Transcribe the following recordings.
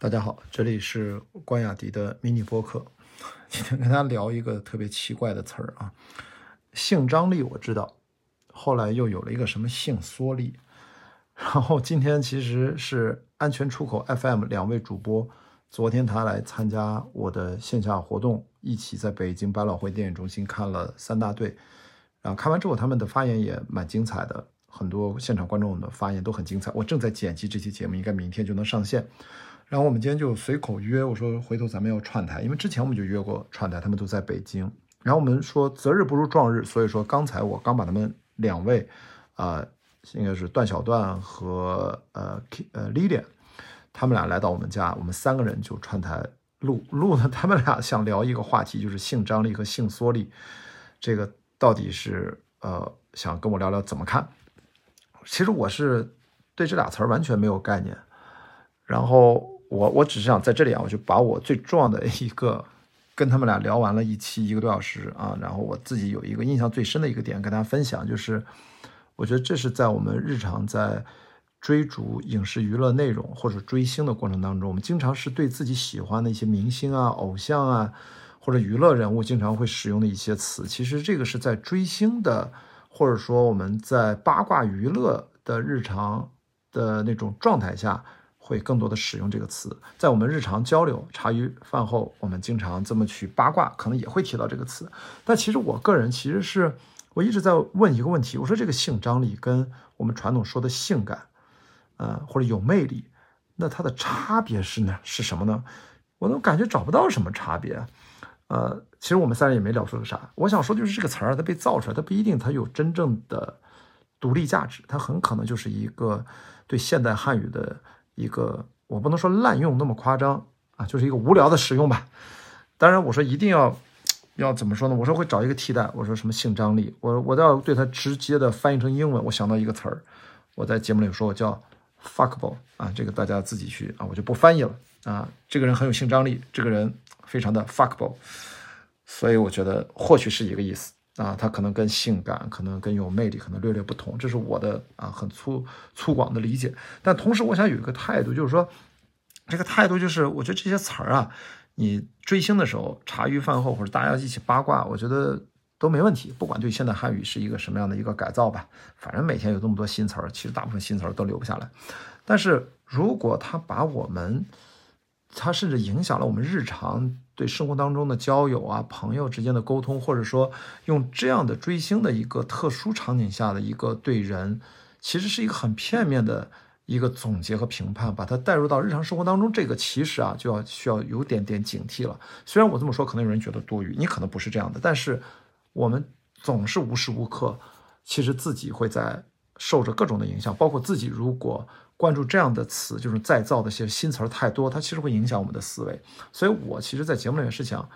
大家好，这里是关雅迪的迷你播客。今天跟大家聊一个特别奇怪的词儿啊，性张力我知道，后来又有了一个什么性缩力。然后今天其实是安全出口 FM 两位主播，昨天他来参加我的线下活动，一起在北京百老汇电影中心看了三大队。然后看完之后，他们的发言也蛮精彩的，很多现场观众的发言都很精彩。我正在剪辑这期节目，应该明天就能上线。然后我们今天就随口约，我说回头咱们要串台，因为之前我们就约过串台，他们都在北京。然后我们说择日不如撞日，所以说刚才我刚把他们两位，啊，应该是段小段和呃呃 Lilian，他们俩来到我们家，我们三个人就串台录录呢。他们俩想聊一个话题，就是性张力和性缩力，这个到底是呃想跟我聊聊怎么看？其实我是对这俩词儿完全没有概念，然后。我我只是想在这里啊，我就把我最重要的一个跟他们俩聊完了一期一个多小时啊，然后我自己有一个印象最深的一个点跟大家分享，就是我觉得这是在我们日常在追逐影视娱乐内容或者追星的过程当中，我们经常是对自己喜欢的一些明星啊、偶像啊或者娱乐人物经常会使用的一些词，其实这个是在追星的或者说我们在八卦娱乐的日常的那种状态下。会更多的使用这个词，在我们日常交流、茶余饭后，我们经常这么去八卦，可能也会提到这个词。但其实我个人其实是我一直在问一个问题：我说这个性张力跟我们传统说的性感，呃，或者有魅力，那它的差别是呢？是什么呢？我都感觉找不到什么差别。呃，其实我们三人也没聊出个啥。我想说就是这个词儿它被造出来，它不一定它有真正的独立价值，它很可能就是一个对现代汉语的。一个我不能说滥用那么夸张啊，就是一个无聊的使用吧。当然，我说一定要要怎么说呢？我说会找一个替代。我说什么性张力？我我都要对它直接的翻译成英文。我想到一个词儿，我在节目里说，我叫 fuckable 啊，这个大家自己去啊，我就不翻译了啊。这个人很有性张力，这个人非常的 fuckable，所以我觉得或许是一个意思。啊，它可能跟性感，可能跟有魅力，可能略略不同，这是我的啊很粗粗犷的理解。但同时，我想有一个态度，就是说，这个态度就是，我觉得这些词儿啊，你追星的时候，茶余饭后或者大家一起八卦，我觉得都没问题。不管对现代汉语是一个什么样的一个改造吧，反正每天有这么多新词儿，其实大部分新词儿都留不下来。但是如果他把我们，他甚至影响了我们日常。对生活当中的交友啊，朋友之间的沟通，或者说用这样的追星的一个特殊场景下的一个对人，其实是一个很片面的一个总结和评判，把它带入到日常生活当中，这个其实啊就要需要有点点警惕了。虽然我这么说，可能有人觉得多余，你可能不是这样的，但是我们总是无时无刻，其实自己会在受着各种的影响，包括自己如果。关注这样的词，就是再造的一些新词儿太多，它其实会影响我们的思维。所以我其实，在节目里面是想，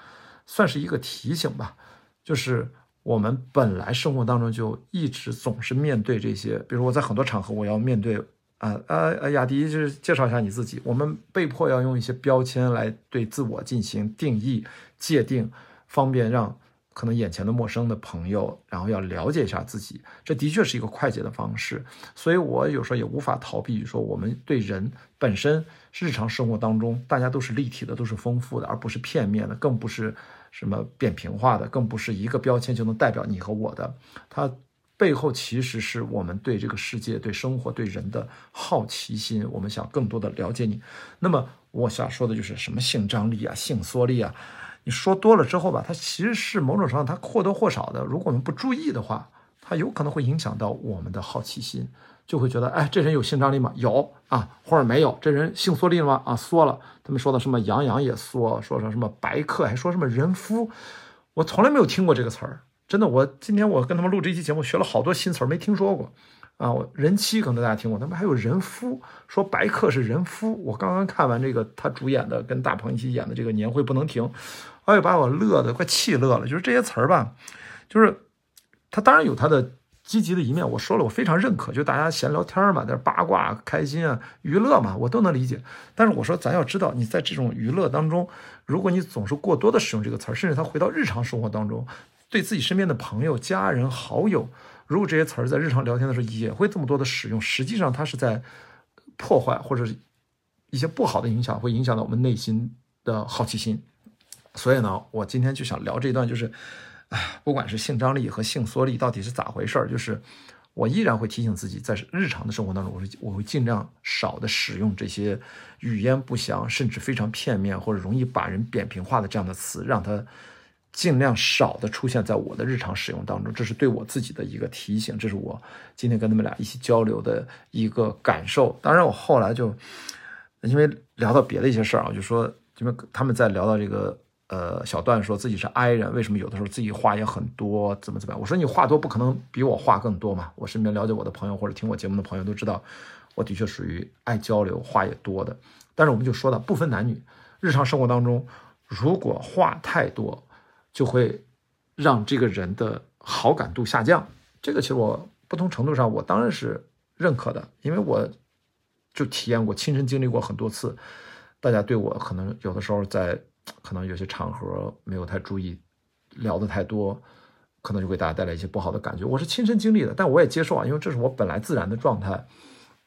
算是一个提醒吧，就是我们本来生活当中就一直总是面对这些，比如我在很多场合我要面对，啊啊雅迪，就是介绍一下你自己，我们被迫要用一些标签来对自我进行定义、界定，方便让。可能眼前的陌生的朋友，然后要了解一下自己，这的确是一个快捷的方式。所以我有时候也无法逃避，说我们对人本身日常生活当中，大家都是立体的，都是丰富的，而不是片面的，更不是什么扁平化的，更不是一个标签就能代表你和我的。它背后其实是我们对这个世界、对生活、对人的好奇心，我们想更多的了解你。那么我想说的就是什么性张力啊，性缩力啊。你说多了之后吧，它其实是某种程度上，它或多或少的，如果我们不注意的话，它有可能会影响到我们的好奇心，就会觉得，哎，这人有性张力吗？有啊，或者没有？这人性缩力了吗？啊，缩了。他们说的什么杨洋也缩，说说什么白客，还说什么人夫，我从来没有听过这个词儿，真的。我今天我跟他们录这期节目，学了好多新词儿，没听说过。啊，我人妻可能大家听过，他们还有人夫，说白客是人夫。我刚刚看完这个他主演的，跟大鹏一起演的这个《年会不能停》。哎呦，把我乐得快气乐了！就是这些词儿吧，就是他当然有他的积极的一面。我说了，我非常认可，就大家闲聊天嘛，在八卦、开心啊、娱乐嘛，我都能理解。但是我说，咱要知道，你在这种娱乐当中，如果你总是过多的使用这个词儿，甚至他回到日常生活当中，对自己身边的朋友、家人、好友，如果这些词儿在日常聊天的时候也会这么多的使用，实际上它是在破坏或者一些不好的影响，会影响到我们内心的好奇心。所以呢，我今天就想聊这一段，就是，哎，不管是性张力和性缩力到底是咋回事儿，就是我依然会提醒自己，在日常的生活当中，我是我会尽量少的使用这些语焉不详，甚至非常片面或者容易把人扁平化的这样的词，让它尽量少的出现在我的日常使用当中。这是对我自己的一个提醒，这是我今天跟他们俩一起交流的一个感受。当然，我后来就因为聊到别的一些事儿啊，就说因为他们在聊到这个。呃，小段说自己是 I 人，为什么有的时候自己话也很多，怎么怎么样？我说你话多，不可能比我话更多嘛。我身边了解我的朋友或者听我节目的朋友都知道，我的确属于爱交流、话也多的。但是我们就说到不分男女，日常生活当中，如果话太多，就会让这个人的好感度下降。这个其实我不同程度上我当然是认可的，因为我就体验过、亲身经历过很多次，大家对我可能有的时候在。可能有些场合没有太注意，聊的太多，可能就给大家带来一些不好的感觉。我是亲身经历的，但我也接受啊，因为这是我本来自然的状态。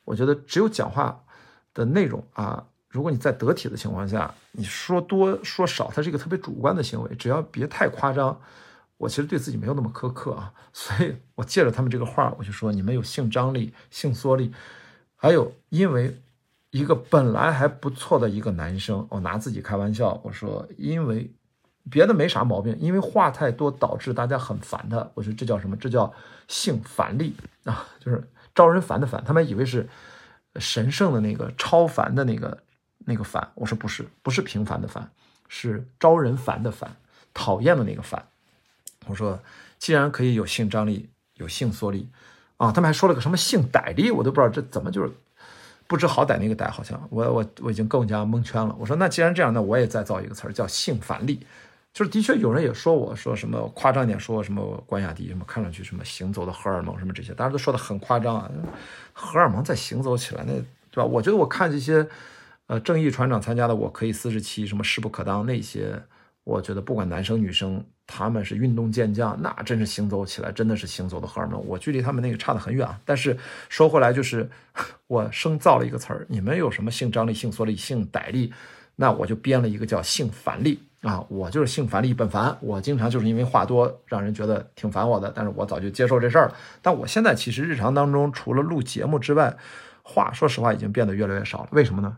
我觉得只有讲话的内容啊，如果你在得体的情况下，你说多说少，它是一个特别主观的行为，只要别太夸张。我其实对自己没有那么苛刻啊，所以我借着他们这个话，我就说你们有性张力、性缩力，还有因为。一个本来还不错的一个男生，我拿自己开玩笑，我说因为别的没啥毛病，因为话太多导致大家很烦他。我说这叫什么？这叫性烦力啊，就是招人烦的烦。他们以为是神圣的那个超凡的那个那个烦。我说不是，不是平凡的烦，是招人烦的烦，讨厌的那个烦。我说既然可以有性张力，有性缩力啊，他们还说了个什么性歹力，我都不知道这怎么就是。不知好歹那个歹，好像我我我已经更加蒙圈了。我说那既然这样，那我也再造一个词儿叫性反力，就是的确有人也说我说什么夸张点说什么关雅迪什么看上去什么行走的荷尔蒙什么这些，当然都说的很夸张啊。荷尔蒙在行走起来，那对吧？我觉得我看这些，呃，正义船长参加的我可以四十七什么势不可当那些，我觉得不管男生女生。他们是运动健将，那真是行走起来真的是行走的荷尔蒙。我距离他们那个差得很远啊。但是说回来，就是 我生造了一个词儿，你们有什么性张力、性缩力、性歹力，那我就编了一个叫性烦力啊。我就是性烦力本烦，我经常就是因为话多，让人觉得挺烦我的。但是我早就接受这事儿了。但我现在其实日常当中，除了录节目之外，话说实话已经变得越来越少了。为什么呢？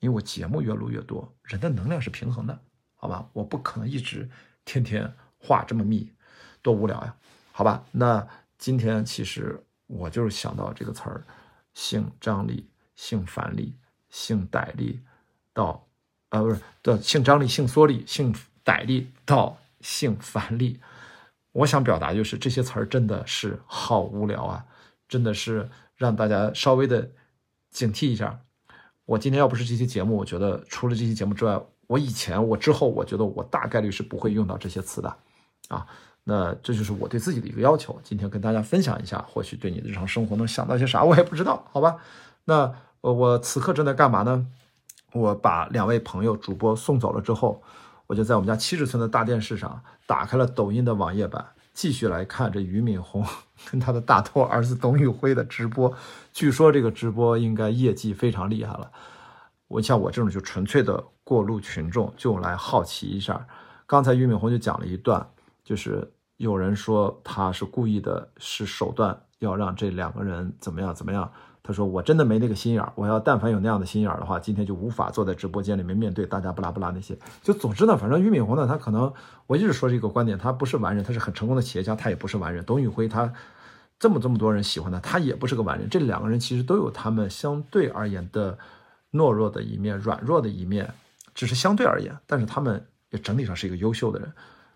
因为我节目越录越多，人的能量是平衡的，好吧？我不可能一直天天。话这么密，多无聊呀！好吧，那今天其实我就是想到这个词儿，性张力、性反力、性歹力，到，呃，不是的性张力、性缩力、性歹力到性反力。我想表达就是这些词儿真的是好无聊啊，真的是让大家稍微的警惕一下。我今天要不是这期节目，我觉得除了这期节目之外，我以前我之后，我觉得我大概率是不会用到这些词的。啊，那这就是我对自己的一个要求。今天跟大家分享一下，或许对你的日常生活能想到些啥，我也不知道，好吧？那呃，我此刻正在干嘛呢？我把两位朋友主播送走了之后，我就在我们家七十寸的大电视上打开了抖音的网页版，继续来看这俞敏洪 跟他的大头儿子董宇辉的直播。据说这个直播应该业绩非常厉害了。我像我这种就纯粹的过路群众，就来好奇一下。刚才俞敏洪就讲了一段。就是有人说他是故意的，是手段，要让这两个人怎么样怎么样。他说我真的没那个心眼儿，我要但凡有那样的心眼儿的话，今天就无法坐在直播间里面面对大家不拉不拉那些。就总之呢，反正俞敏洪呢，他可能我一直说这个观点，他不是完人，他是很成功的企业家，他也不是完人。董宇辉他这么这么多人喜欢他，他也不是个完人。这两个人其实都有他们相对而言的懦弱的一面、软弱的一面，只是相对而言，但是他们也整体上是一个优秀的人。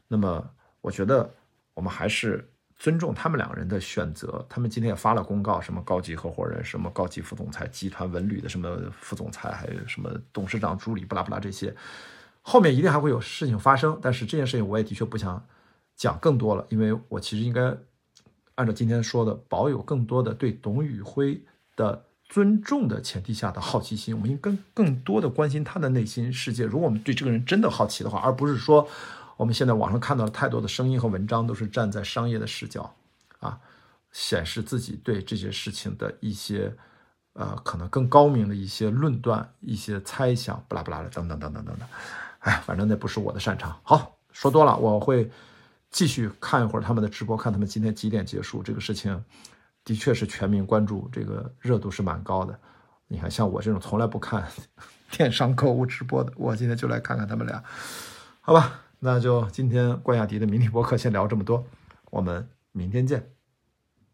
那么。我觉得我们还是尊重他们两个人的选择。他们今天也发了公告，什么高级合伙人、什么高级副总裁、集团文旅的什么副总裁，还有什么董事长助理，不拉不拉这些，后面一定还会有事情发生。但是这件事情我也的确不想讲更多了，因为我其实应该按照今天说的，保有更多的对董宇辉的尊重的前提下的好奇心。我们应该更多的关心他的内心世界。如果我们对这个人真的好奇的话，而不是说。我们现在网上看到了太多的声音和文章，都是站在商业的视角，啊，显示自己对这些事情的一些呃，可能更高明的一些论断、一些猜想，不拉不拉的，等等等等等等。哎，反正那不是我的擅长。好，说多了，我会继续看一会儿他们的直播，看他们今天几点结束。这个事情的确是全民关注，这个热度是蛮高的。你看，像我这种从来不看 电商购物直播的，我今天就来看看他们俩，好吧？那就今天关雅迪的迷你博客先聊这么多，我们明天见。